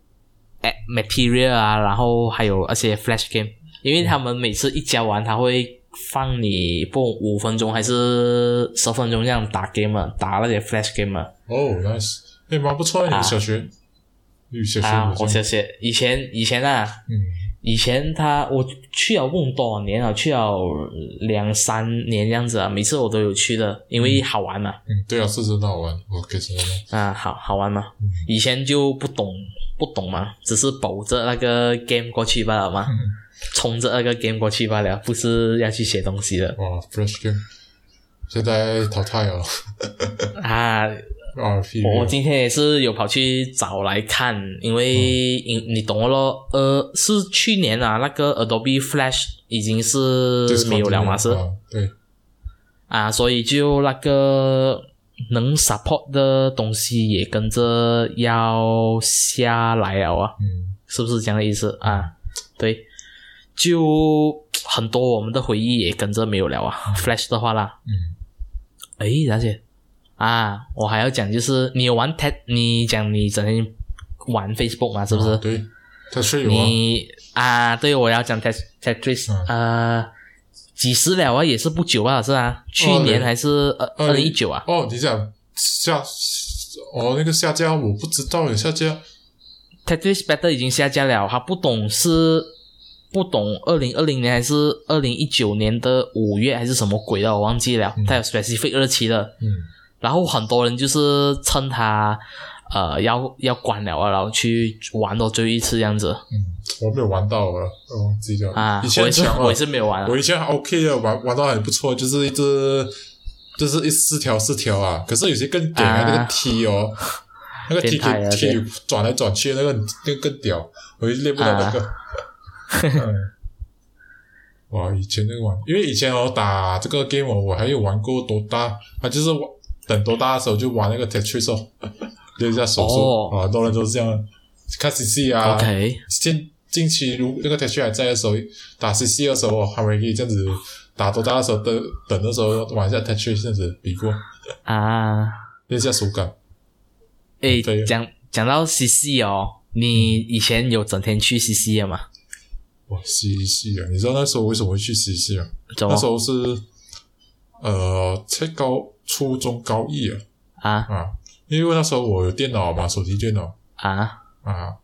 material 啊，然后还有那些 flash game，因为他们每次一教完，他会放你不五分钟还是十分钟这样打 game 啊，打那些 flash game 啊。哦，nice，哎，蛮不错的，你小学。啊，我小学以前以前啊，嗯，以前他我去了问多少年了，去了两三年这样子啊，每次我都有去的，因为好玩嘛。嗯，对啊，是真的好玩，我可以承认。啊，好好玩嘛，以前就不懂不懂嘛，只是保着那个 game 过去罢了嘛，冲着那个 game 过去罢了，不是要去写东西的。哇，fresh game，现在淘汰了。啊。我今天也是有跑去找来看，因为因你懂了咯，呃，是去年啊，那个 Adobe Flash 已经是没有了嘛，是？对。啊，所以就那个能 support 的东西也跟着要下来了啊，嗯，是不是这样的意思啊？对，就很多我们的回忆也跟着没有了啊，Flash 的话啦，嗯，哎，而且。啊，我还要讲，就是你有玩 Tet，你讲你整天玩 Facebook 嘛，是不是？对，他是有你啊，对，我要讲 Tet Tetris，呃，几十了啊，也是不久啊，是啊，去年还是二二零一九啊？哦，你讲下哦，那个下架我不知道有下架，Tetris Better 已经下架了，他不懂是不懂二零二零年还是二零一九年的五月还是什么鬼的，我忘记了，它有 specific 日期的，嗯。然后很多人就是趁它，呃，要要关了啊，然后去玩到最后一次这样子。嗯，我没有玩到啊，哦，记了啊，以前强我也是没有玩。我以前还 OK 的，玩玩到很不错，就是一只，就是一四条四条啊。可是有些更屌啊，那个 T 哦，那个 T T T 转来转去，那个那个更屌，我就练不了那个。哇，以前那个玩，因为以前我打这个 game 我还有玩过多大，啊，就是玩。等多大的时候就玩那个 Tetris 哦，练一下手速啊，很多人都是这样。看 CC 啊，近近期如那个 Tetris 还在的时候，打 CC 的时候还可以这样子打多大的时候等等的时候玩一下 Tetris 这样子比过啊，练一下手感。诶，讲讲到 CC 哦，你以前有整天去 CC 的吗？哇，CC 啊，你知道那时候为什么会去 CC 啊？那时候是呃，才高。初中高一啊啊啊！因为那时候我有电脑嘛，手提电脑啊啊，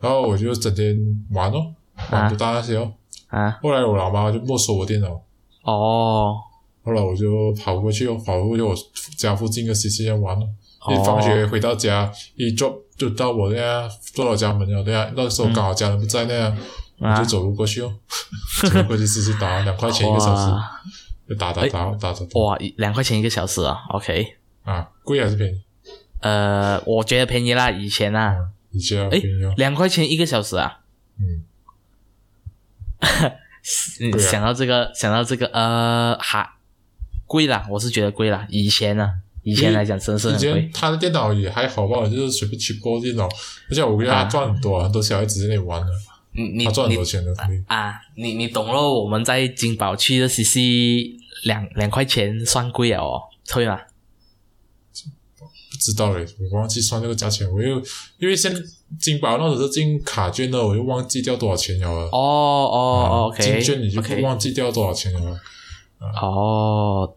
然后我就整天玩哦，玩不大那些哦啊。后来我老妈就没收我电脑哦，后来我就跑过去哦，跑过去我家附近的 C C 店玩了。一放学回到家，一坐就到我那样坐到家门了，对啊。那时候刚好家人不在那样，我就走路过去哦，走路过去试试打两块钱一个小时。就打打打打打哇，两块钱一个小时啊！OK 啊，贵还是便宜？呃，我觉得便宜啦，以前啊，以前便宜哦，两块钱一个小时啊。嗯，想到这个，想到这个，呃，还贵啦，我是觉得贵啦。以前呢，以前来讲真是很贵。他的电脑也还好吧，就是随便去播电脑，而且我觉得他赚很多，啊很多小孩子在那里玩的。你赚很多钱的啊！你你懂了，我们在金宝区的 CC 两两块钱算贵了哦，对吗？不知道嘞，我忘记算那个价钱。我又因为现金宝那时候进卡券的，我又忘记掉多少钱了。哦哦，OK，金券你就忘记掉多少钱了。哦，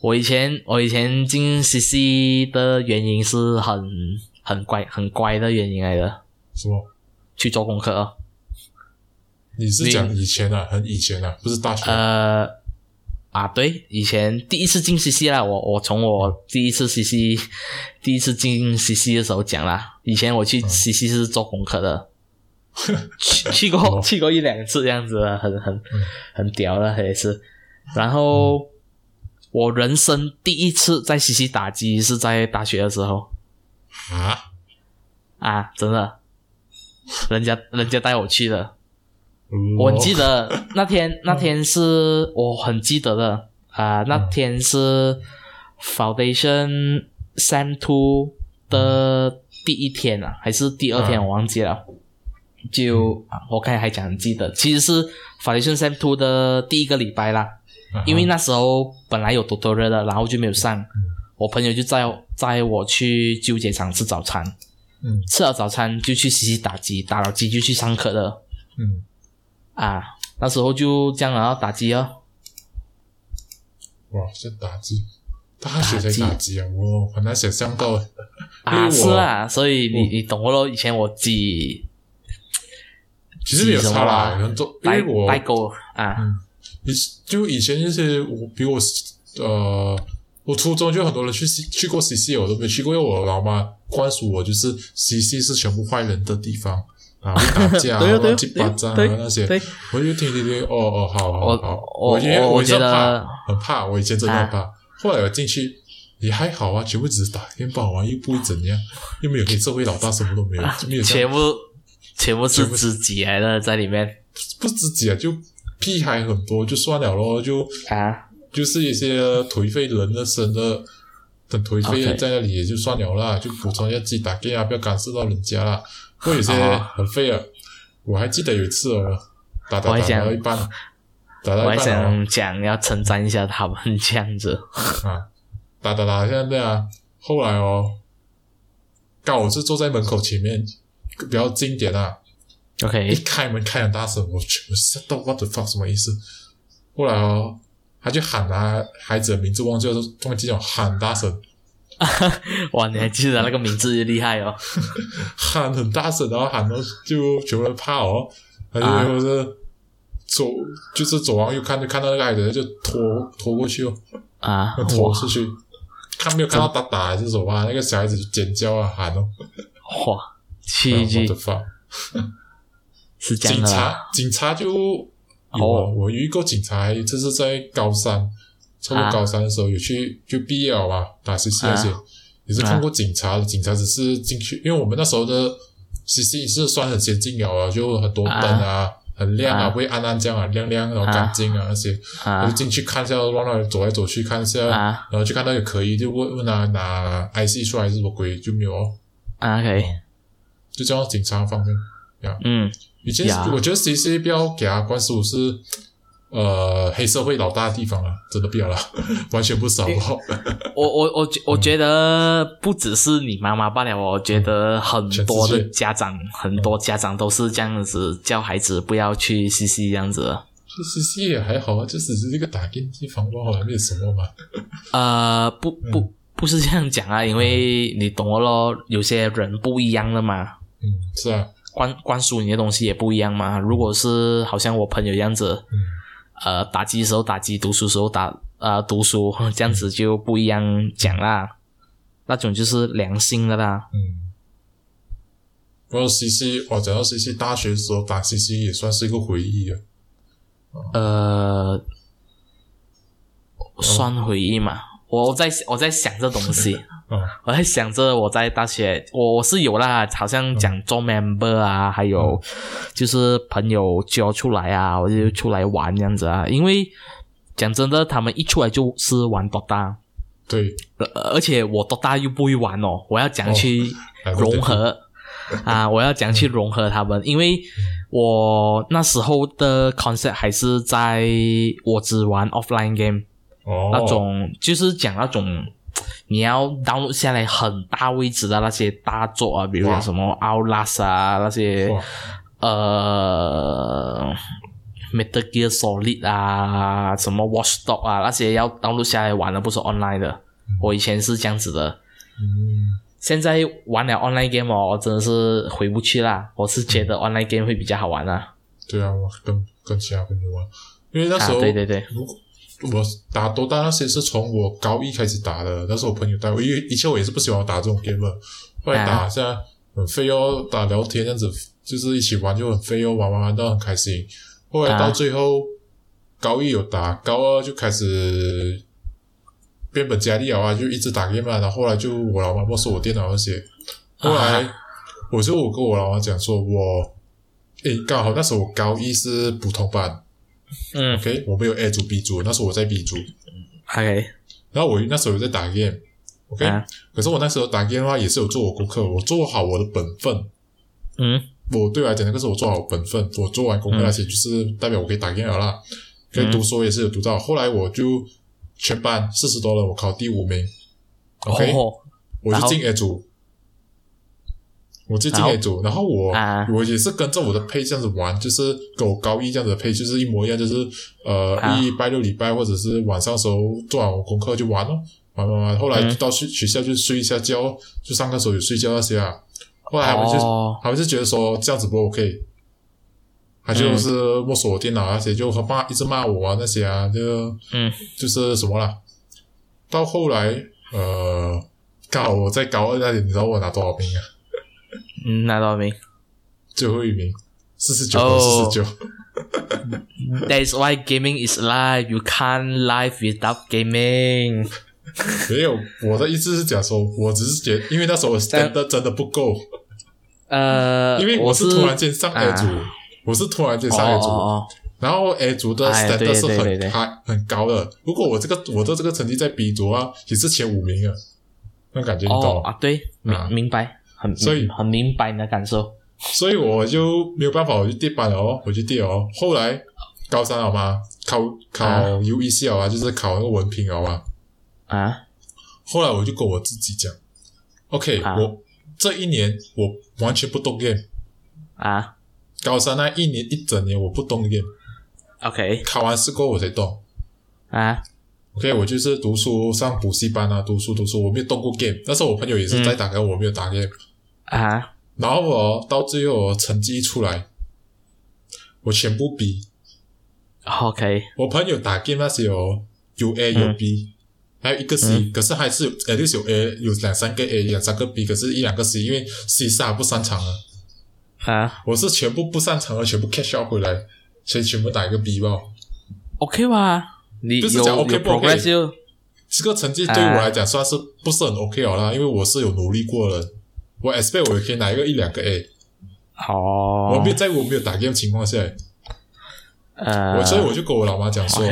我以前我以前进 CC 的原因是很很乖很乖的原因来的。什么？去做功课你是讲以前啊，很以前啊，不是大学。呃，啊，对，以前第一次进 CC 啦，我我从我第一次 CC 第一次进 CC 的时候讲啦，以前我去 CC 是做功课的，去去过去过一两次这样子，很很很屌的也是。然后我人生第一次在 CC 打机是在大学的时候。啊？啊，真的，人家人家带我去的。我记得那天，那天是我很记得的啊。那天是 Foundation Sem Two 的第一天啊，还是第二天？我忘记了。就我看还讲记得，其实是 Foundation Sem Two 的第一个礼拜啦。因为那时候本来有多多热的，然后就没有上。我朋友就载载我去纠结场吃早餐。嗯，吃了早餐就去洗洗打机，打了机就去上课了。嗯。啊，那时候就这样然后打击哦。哇，这打击，大学才打击啊！我很难想象到。啊，是啊，所以你你懂咯？以前我挤，其实没有差啦，很多因为我代沟啊。以就以前那些我比我呃，我初中就很多人去去过 CC，我都没去过，因为我老妈灌输我就是 CC 是全部坏人的地方。啊，打架、乱七八糟啊那些，我就听听听，哦哦，好好好，我因为我觉得很怕，我以前真的很怕。后来我进去也还好啊，全部只是打电话玩，又不会怎样，又没有黑社会老大，什么都没有，没有。全部全部是知己来的在里面，不知己啊，就屁孩很多，就算了咯，就啊，就是一些颓废人的生的，很颓废在那里也就算了啦，就补充一下自己打电啊，不要干涉到人家啦。会有些很废啊！我还记得有一次哦，打打打到一半，打到一半我还想讲要称赞一下他们这样子啊，打打打现在啊，后来哦，刚好是坐在门口前面比较经典啊，OK，一开门开很大声，我去，我吓到，what the fuck 什么意思？后来哦，他就喊他，孩子的名字忘记了，忘记了喊大声。哇，你还记得那个名字厉害哦！喊很大声，然后喊到就全部人怕哦。他就是走，就是走完又看，就看到那个孩子就拖拖过去哦。啊，拖出去，看没有看到打打还是什么？那个小孩子尖叫啊喊哦。哇，奇迹！我的发是警察，警察就有我遇过警察，这是在高三。差不多高三的时候有去就毕业了吧，打 C C 那些也是看过警察的，警察只是进去，因为我们那时候的 C C 是算很先进了啊，就很多灯啊，很亮啊，会暗暗这样啊，亮亮然后干净啊那些，我就进去看一下，乱乱走来走去看一下，然后就看到也可以，就问问他拿 I C 出来是什么鬼，就没有哦。啊可以，就这样警察方面，呀，嗯，以前我觉得 C C 不要给他灌输是。呃，黑社会老大的地方啊，真的不要了，完全不少。我我我我觉得不只是你妈妈罢了，我觉得很多的家长，很多家长都是这样子教孩子不要去 C C 这样子。去 C C 也还好啊，就只是一个打电地方不好，没有什么嘛。呃，不不不是这样讲啊，因为你懂了咯，有些人不一样了嘛。嗯，是啊，灌灌输你的东西也不一样嘛。如果是好像我朋友这样子。呃，打机时候打机，读书时候打呃读书，这样子就不一样讲啦。那种就是良心的啦。嗯。不过 C C，我讲到 C C，大学时候打 C C 也算是一个回忆啊。呃，算回忆嘛。我在我在想这东西。我在想着我在大学，我我是有啦，好像讲做 member 啊，还有就是朋友叫出来啊，我就出来玩这样子啊。因为讲真的，他们一出来就是玩多大，对，而且我多大又不会玩哦，我要讲去融合。啊，我要讲去融合他们，因为我那时候的 concept 还是在我只玩 offline game，那种就是讲那种。你要 download 下来很大位置的那些大作啊，比如说什么 Outlast 啊，那些呃 Metal Gear Solid 啊，什么 Watchdog 啊，那些要 download 下来玩的，不是 online 的。我以前是这样子的，嗯现在玩了 online game 哦，真的是回不去啦。我是觉得 online game 会比较好玩啊。对啊，我跟跟其他朋友玩，因为那时候对对对，我打多大那些是从我高一开始打的，那是我朋友带我，因为以前我也是不喜欢打这种 game，后来打现在很费哦，打聊天这样子，就是一起玩就很费哦，玩玩玩到很开心。后来到最后高一有打，高二就开始变本加厉啊，就一直打 game 啊然后后来就我老妈没收我电脑那些，后来我就我跟我老妈讲说，我诶刚好那时候我高一是普通班。嗯，OK，我没有 A 组 B 组，那时候我在 B 组，OK，然后我那时候有在打 game，OK，可是我那时候打 game 的话也是有做我功课，我做好我的本分，嗯，我对我来讲那个是我做好本分，我做完功课那些就是代表我可以打 game 了啦，可以读书也是有读到，后来我就全班四十多人，我考第五名，OK，我就进 A 组。我就进 A 组，然后我我也是跟着我的配这样子玩，就是跟我高一这样子的配，就是一模一样，就是呃，一拜六礼拜或者是晚上时候做完我功课就玩咯，玩玩玩。后来到学学校就睡一下觉，就上课时候有睡觉那些啊。后来他们就他们就觉得说这样子不 OK，他就是没收我电脑那些，就骂一直骂我啊那些啊，就嗯，就是什么啦。到后来呃，刚好我在高二那年，你知道我拿多少名啊？嗯，拿到名，最后一名，四十九，四十九。That's why gaming is life. You can't live without gaming. 没有，我的意思是讲说，我只是觉得，因为那时候我 stand 真的不够。呃，因为我是突然间上 A 组，我是突然间上 A 组，然后 A 组的 stand 是很还很高的。如果我这个我的这个成绩在 B 组啊，也是前五名啊，那感觉你懂啊？对，明明白。很所以很明白你的感受，所以我就没有办法，我就跌班了哦，我就跌哦。后来高三好吗，考考 U E C 啊，就是考那个文凭好吗。啊，后来我就跟我自己讲，OK，我这一年我完全不动 game 啊。高三那一年一整年我不动 game。OK，考完试过后我才动。啊。OK，我就是读书上补习班啊，读书读书，我没有动过 game。那时候我朋友也是在打 game，我没有打 game 啊。然后我到最后我成绩一出来，我全部 B。OK，我朋友打 game 那些有有 A 有 B，还有一个 C，可是还是呃就是有 A 有两三个 A 两三个 B，可是一两个 C，因为 C 是不擅长啊。啊，我是全部不擅长的，全部 catch up 回来，所以全部打一个 B 吧。OK 吧。你就是讲 OK 不 OK？这个成绩对我来讲算是不是很 OK 了啦，因为我是有努力过的，我 expect 我可以拿一个一两个 A。哦。我没有在我没有打 game 情况下，呃，我所以我就跟我老妈讲说，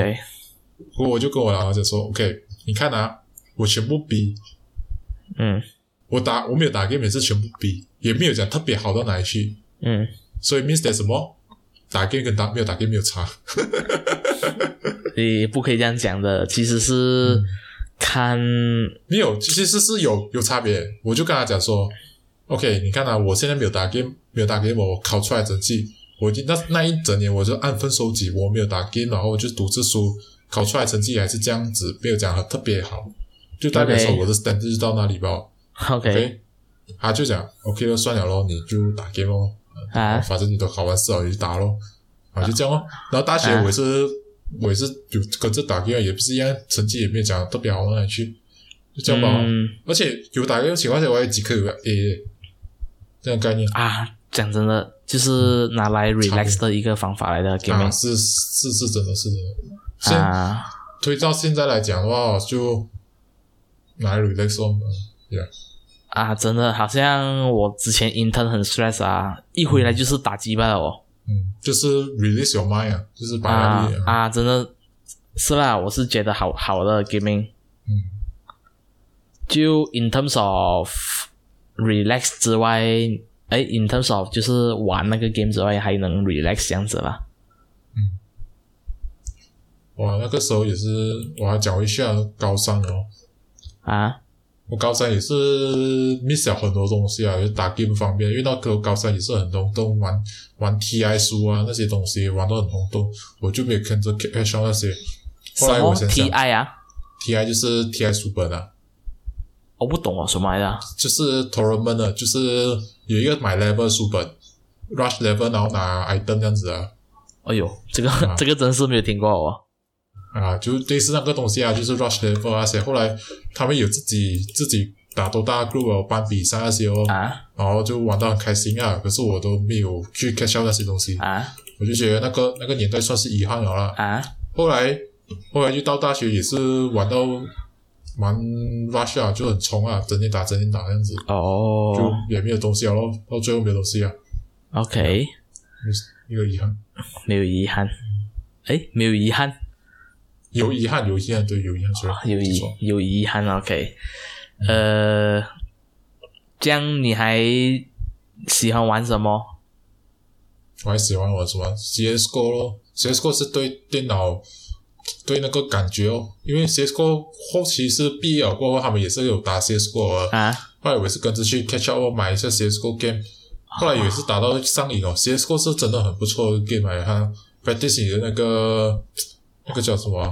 我我就跟我老妈讲说，OK，你看啊，我全部 B，嗯，我打我没有打 game 也是全部 B，也没有讲特别好到哪里去，嗯，所以 means that 什么？打 game 跟打没有打 game 没有差。你不可以这样讲的，其实是看没有，其实是有有差别。我就跟他讲说，OK，你看啊，我现在没有打 game，没有打 game，我考出来成绩，我已经那那一整年我就按分收集，我没有打 game，然后就读这书，考出来成绩还是这样子，没有讲特别好，就代表说我的 stand 就到那里吧。OK，他就讲 OK 了，算了咯，你就打 game 咯，啊，反正你都考完试了，你就打咯，啊，就这样咯。然后大学我也是。我也是有跟着打 game，也不是一样，成绩也没有讲特别好哪里去，就这样吧。而且有打 game 情况下，我有几科有 A，这样概念啊。讲真的，就是拿来 relax 的一个方法来的 game。是是是，真的是的。啊，推到现在来讲的话，就拿来 relax 哦。Yeah。啊，真的好像我之前 intern 很 stress 啊，一回来就是打击败了哦。嗯，就是 release your mind 啊，就是把压力啊，真的是啦，我是觉得好好的 gaming，嗯，就 in terms of relax 之外，哎，in terms of 就是玩那个 game 之外，还能 relax 这样子吧。嗯，哇，那个时候也是，我还讲一下高三哦，啊。我高三也是 miss 了很多东西啊，就打 game 方面，因为那个高三也是很轰动，玩玩 TI 书啊那些东西玩到很轰动，我就没有跟着 catch 那些。后来我想想，TI 啊，TI 就是 TI 书本啊。我不懂啊，什么来的？就是 tournament 的，就是有一个买 level 书本，rush level 然后拿 item 这样子啊。哎呦，这个 这个真是没有听过哦。啊，就类似那个东西啊，就是 rush level 那些。后来他们有自己自己打多大 group 哦办比赛那些哦，啊然后就玩到很开心啊。可是我都没有去 catch up 那些东西，啊我就觉得那个那个年代算是遗憾了啦。啊后来后来就到大学也是玩到蛮 rush 啊，就很冲啊，整天打整天打这样子，哦。就也没有东西了咯，到最后没有东西啊，，OK，没有遗憾，没有遗憾，诶，没有遗憾，有遗憾有遗憾，对，有遗憾，所以有遗记错。有遗憾，OK，呃，这样你还喜欢玩什么？我还喜欢玩什么？CS:GO 咯，CS:GO 是对电脑对那个感觉哦，因为 CS:GO 后期是毕业了过后，他们也是有打 CS:GO 的，啊？后来我也是跟着去 catch up 哦买一下 CS:GO game，后来也是打到上瘾哦，CS:GO 是真的很不错的 game 来，它 practice 你的那个那个叫什么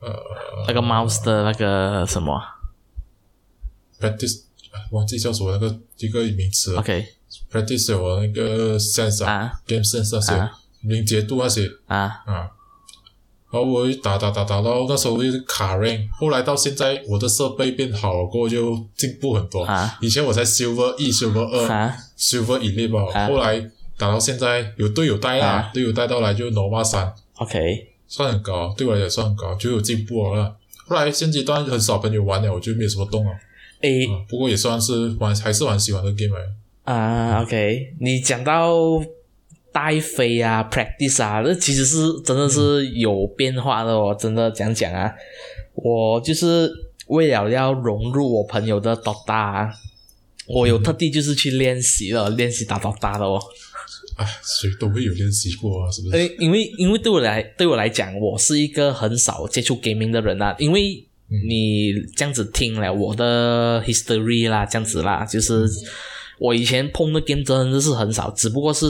呃那个 mouse 的那个什么 practice 哎忘记叫什么那个一个名词了？OK，practice 有那个 sense 啊啊。game sense 那些啊敏捷度那些。啊。啊，然后我一打打打打到那时候就是卡 rank，后来到现在我的设备变好了过后就进步很多。啊以前我才 silver 一、silver 二、啊 silver 一类吧，啊后来打到现在有队友带啦，啊队友带到来就 nova 三，，OK，算很高，对我来讲算很高，就有进步了啦。后来现阶段很少朋友玩了，我就没有什么动了。诶啊，不过也算是玩还是蛮喜欢的 game 来。啊，OK，你讲到带飞啊，practice 啊，这其实是真的是有变化的哦。真的讲讲啊，我就是为了要融入我朋友的 DOTA，啊我有特地就是去练习了，练习打 DOTA 的哦。哎，谁都会有练习过啊，是不是？诶，因为因为对我来对我来讲，我是一个很少接触 gaming 的人啊。因为你这样子听了我的 history 啦，这样子啦，就是我以前碰的 game 真的是很少，只不过是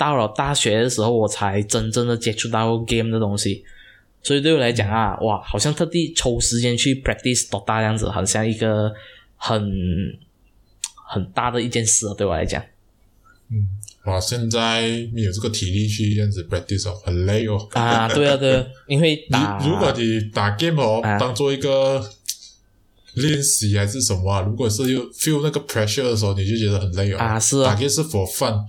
到了大学的时候，我才真正的接触到 game 的东西。所以对我来讲啊，哇，好像特地抽时间去 practice DOTA 这样子，好像一个很很大的一件事啊，对我来讲。嗯哇，现在没有这个体力去这样子 practice 哦，很累哦。啊，对啊，对啊，因为打你如果你打 game 哦，啊当做一个练习还是什么啊？如果是有 feel 那个 pressure 的时候，你就觉得很累哦。啊是啊打 game 是 for fun。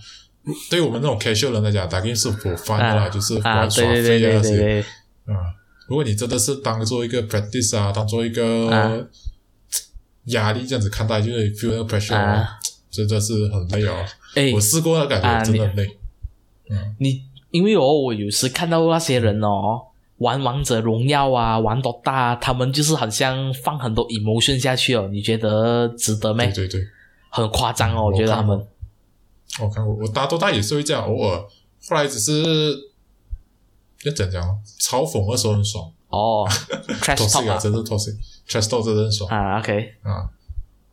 对于我们那种 casual 人来讲，打 game 是 for fun 的啦，啊就是啊，玩耍对对对废啊那些。啊，如果你真的是当做一个 practice 啊，当做一个啊压力这样子看待，就是 feel 那个 pressure 真的是很累哦。哎，我试过的感啊觉真的很累。嗯你因为哦，我有时看到那些人哦，玩王者荣耀啊，玩多大、啊，他们就是好像放很多 emotion 下去哦，你觉得值得没对？对对。很夸张哦，我我觉得他们我看过，我打多大也是会这样，偶尔，后来只是要怎样嘲讽的时候很爽哦，trash，toxic talk 啊，啊真是 toxic，trash talk 真的很爽啊，OK 啊。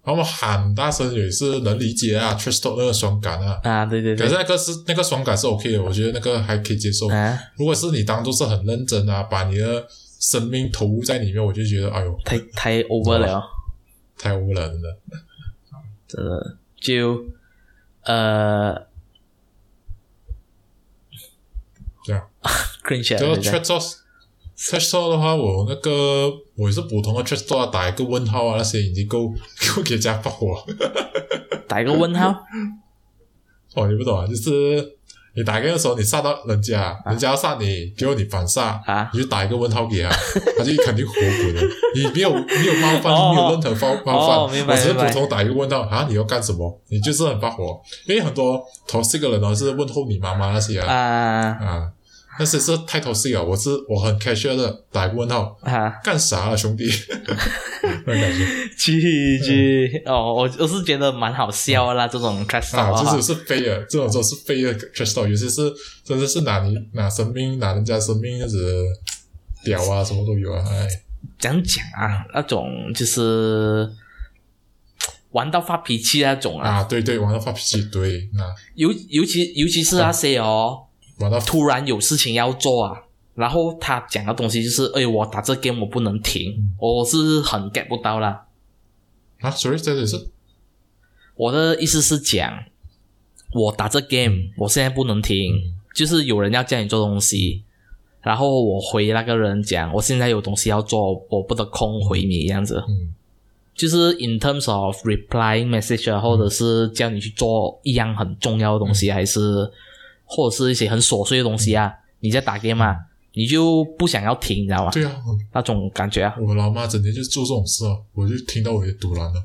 然后我们喊大声也是能理解啊，trash talk 那个爽感啊，啊，对对对可是那个是那个爽感是 OK 的，我觉得那个还可以接受。啊，如果是你当做是很认真啊，把你的生命投入在里面，我就觉得哎呦，太太 over 了太 over 了，真的。真的就呃这样。cringe 啊这个对 trash talk trash talk 的话，我那个我也是普通的 trash talk 啊，打一个问号啊，那些已经够 够给人家发火了。打一个问号哦，你不懂啊，就是你打 game 的时候，你杀到人家，人家要杀你，结果你反杀，啊你就打一个问号给他，他就肯定活滚了。你没有没有冒犯，哦没有任何冒冒犯，哦我只是普通打一个问号啊，你要干什么？你就是很发火，因为很多 toxic 的人呢是问候你妈妈那些啊啊啊，那些是太 toxic 了。我是我很 casual 的打一个问号，啊，干啥啊兄弟？那感觉去去哦，我我是觉得蛮好笑的啦，这种 trash 啊，talk 啊这种是飞的，这种都是飞的 trash talk，有些是真的是拿你拿生命拿人家生命这样子屌啊，什么都有啊，哎，讲讲啊，那种就是玩到发脾气那种啊，啊，对对，玩到发脾气，对，啊，尤尤其尤其是那些哦，玩到突然有事情要做啊，然后他讲的东西就是，哎，我打这 game 我不能停，我是很 get 不到啦。啊，sorry，这里是？我的意思是讲，我打这 game 我现在不能停，就是有人要叫你做东西。然后我回那个人讲，我现在有东西要做，我不得空回你这样子。嗯。就是 in terms of replying message 啊，或者是叫你去做一样很重要的东西，还是或者是一些很琐碎的东西啊，你在打 game 啊，你就不想要听，你知道吗？对啊，嗯那种感觉啊，我老妈整天就做这种事啊，我就听到我也堵拦了。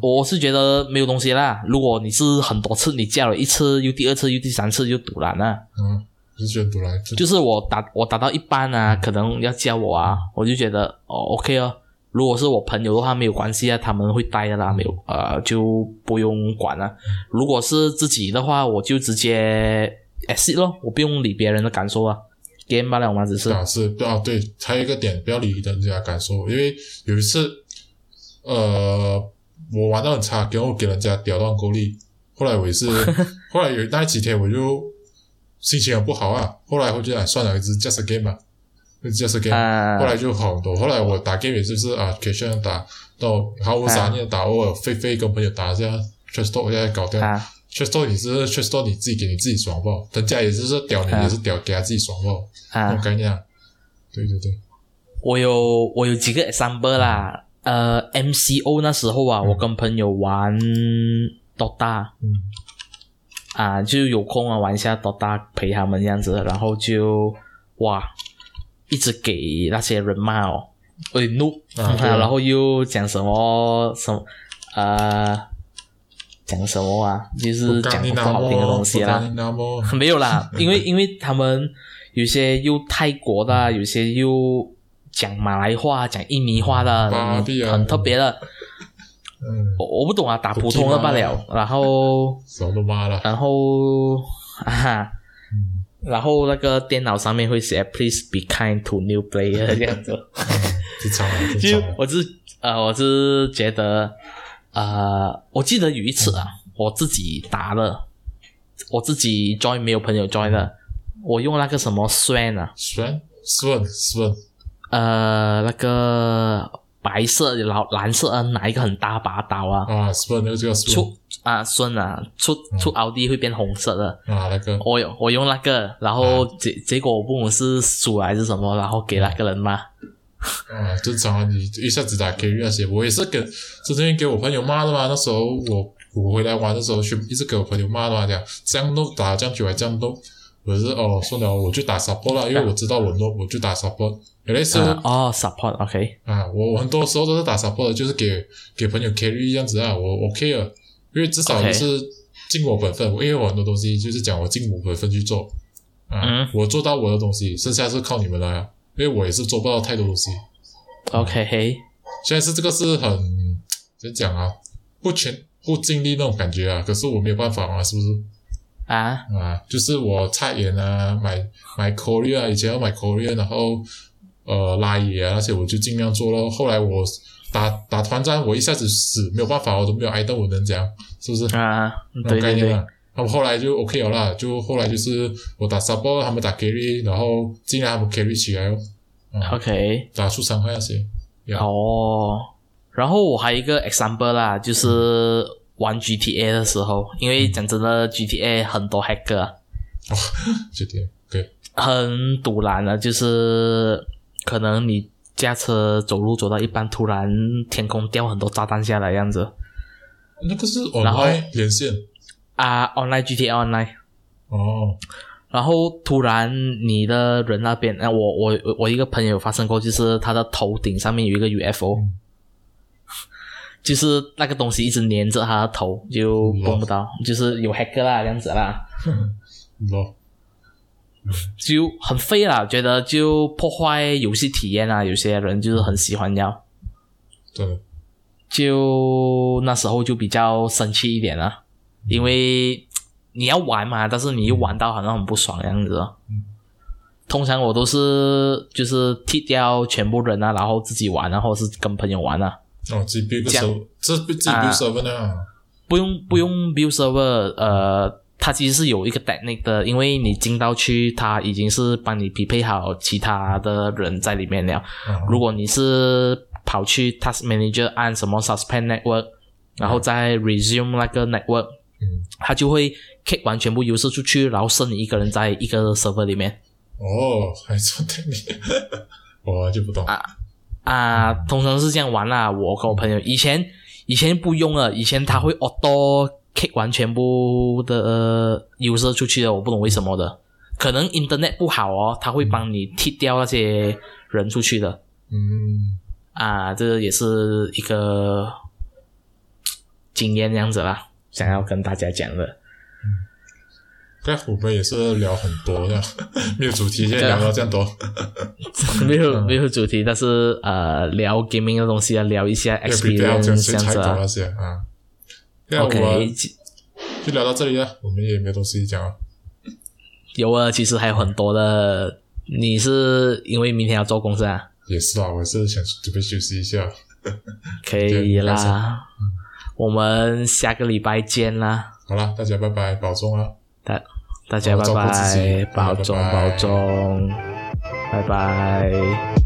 我是觉得没有东西啦。如果你是很多次，你叫了一次，又第二次，又第三次，又堵拦了。嗯，就觉得堵拦，就就是我打我打到一半啊，可能要叫我啊，我就觉得哦，OK 哦。如果是我朋友的话，没有关系啊，他们会带的啦，没有呃就不用管了。如果是自己的话，我就直接 exit 咯，我不用理别人的感受啊。Game 罢了嘛，只是啊是对啊对，还有一个点不要理人家感受，因为有一次，呃，我玩到很差，给我给人家屌到够力，后来我也是，后来有那几天我就心情很不好啊，后来我就想算了，只 just a game 吧。just a game，、啊后来就好很多。后来我打 game 也就是啊 c a s 打到毫无杂念地打，偶尔飞飞跟朋友打一下 t r u s t talk 现在搞掉。啊 t r u s t talk 你是 s t talk 你自己给你自己爽爆，人家也是是屌你，啊也是屌给他自己爽爆，那啊。种，概念啊。对对对，我有我有几个 example 啦，呃，MCO 那时候啊，我跟朋友玩 DOTA，嗯。啊，就有空啊玩一下 DOTA 陪他们这样子，然后就哇，一直给那些人骂哦，有点怒，然后又讲什么什么呃，讲什么啊，就是讲不好听的东西啦，没有啦，因为 因为他们有些又泰国的啊，有些又讲马来话、讲印尼话的，很特别的。嗯，我我不懂啊，打普通的罢了。然后。然后啊，嗯然后那个电脑上面会写 “Please be kind to new player” 这样子。就。我是呃，我是觉得呃，我记得有一次啊，我自己打了，我自己 join 没有朋友 join 的，我用那个什么 Swan 啊，Swan Swan Swan 呃，那个白色、老蓝色啊，拿一个很大把刀啊，啊，Swan 那个叫 Swan 出啊酸啊，出出奥迪会变红色的。啊，那个。我有我用那个，然后结结果我不懂是输还是什么，然后给那个人骂。啊，正常啊，你一下子打 carry 那些，我也是跟之前给我朋友骂的嘛。那时候我我回来玩的时候，去一直给我朋友骂的嘛，讲这样弄打这样久还这样弄，我是哦，算了，我就打 support 了，因为我知道我弄我就打 support。原来是啊哦，support，OK，、啊，我我很多时候都是打 support，就是给给朋友 carry 这样子啊，我 OK 了，因为至少就是尽我本分因为我很多东西就是讲我尽我本分去做啊，嗯。我做到我的东西，剩下是靠你们来啊，因为我也是做不到太多东西。OK，嘿，现在是这个是很怎么讲啊，不全不尽力那种感觉啊，可是我没有办法嘛，是不是？啊，啊，就是我菜园啊，买买 Korea 啊，以前要买 Korea，然后呃拉野啊那些我就尽量做咯。后来我打打团战，我一下子死，没有办法，我都没有挨到，我能讲是不是？啊，那对对对种概念啊。那么后来就 OK 了啦，就后来就是我打 support，他们打 carry，然后尽量他们 carry 起来哦，啊，，OK，打出伤害那些。呀哦，然后我还有一个 example 啦，就是玩 GTA 的时候，因为讲真的，GTA 很多 hacker 啊。就这样，对，很堵拦的，就是可能你驾车走路走到一半，突然天空掉很多炸弹下来，这样子。那个是然后 online 连线啊，online GTA online。哦，然后突然你的人那边，啊，我我我一个朋友发生过，就是他的头顶上面有一个 UFO，、嗯。就是那个东西一直粘着他的头，就蹦不到，就是有 hacker 啦这样子啦，咯，就很废啦，觉得就破坏游戏体验啊，有些人就是很喜欢要，对，就那时候就比较生气一点了，因为你要玩嘛，但是你又玩到好像很不爽的样子哦。通常我都是就是踢掉全部人啊，然后自己玩啊，或者是跟朋友玩啊，哦，自己 build server，这自己啊 build server 呢？不用不用 build server，呃，它其实是有一个 technique 的，因为你进到去，它已经是帮你匹配好其他的人在里面了。啊如果你是跑去 Task Manager 按什么 Suspend Network，然后再 Resume 那个 Network，嗯，它就会 kick 完全部优势出去，然后剩你一个人在一个 server 里面。哦，还做 technique，我就不懂啊啊，通常是这样玩啦。我跟我朋友以前以前不用了，以前他会 auto kick 完全部的 user 出去的，我不懂为什么的。可能 internet 不好哦，他会帮你踢掉那些人出去的。嗯，啊，这也是一个经验这样子啦，想要跟大家讲的。对，我们也是聊很多的，没有主题，现在聊到这样多，没有没有主题，但是呃，聊 gaming 的东西啊，聊一下 experience 这样子啊。那些啊 OK，就聊到这里了，我们也没有东西讲了。有啊，其实还有很多的。你是因为明天要做工是啊？也是啊，我是想准备休息一下。可以啦，我们下个礼拜见啦。好了，大家拜拜，保重啊！大大家拜拜，保重保重，拜拜。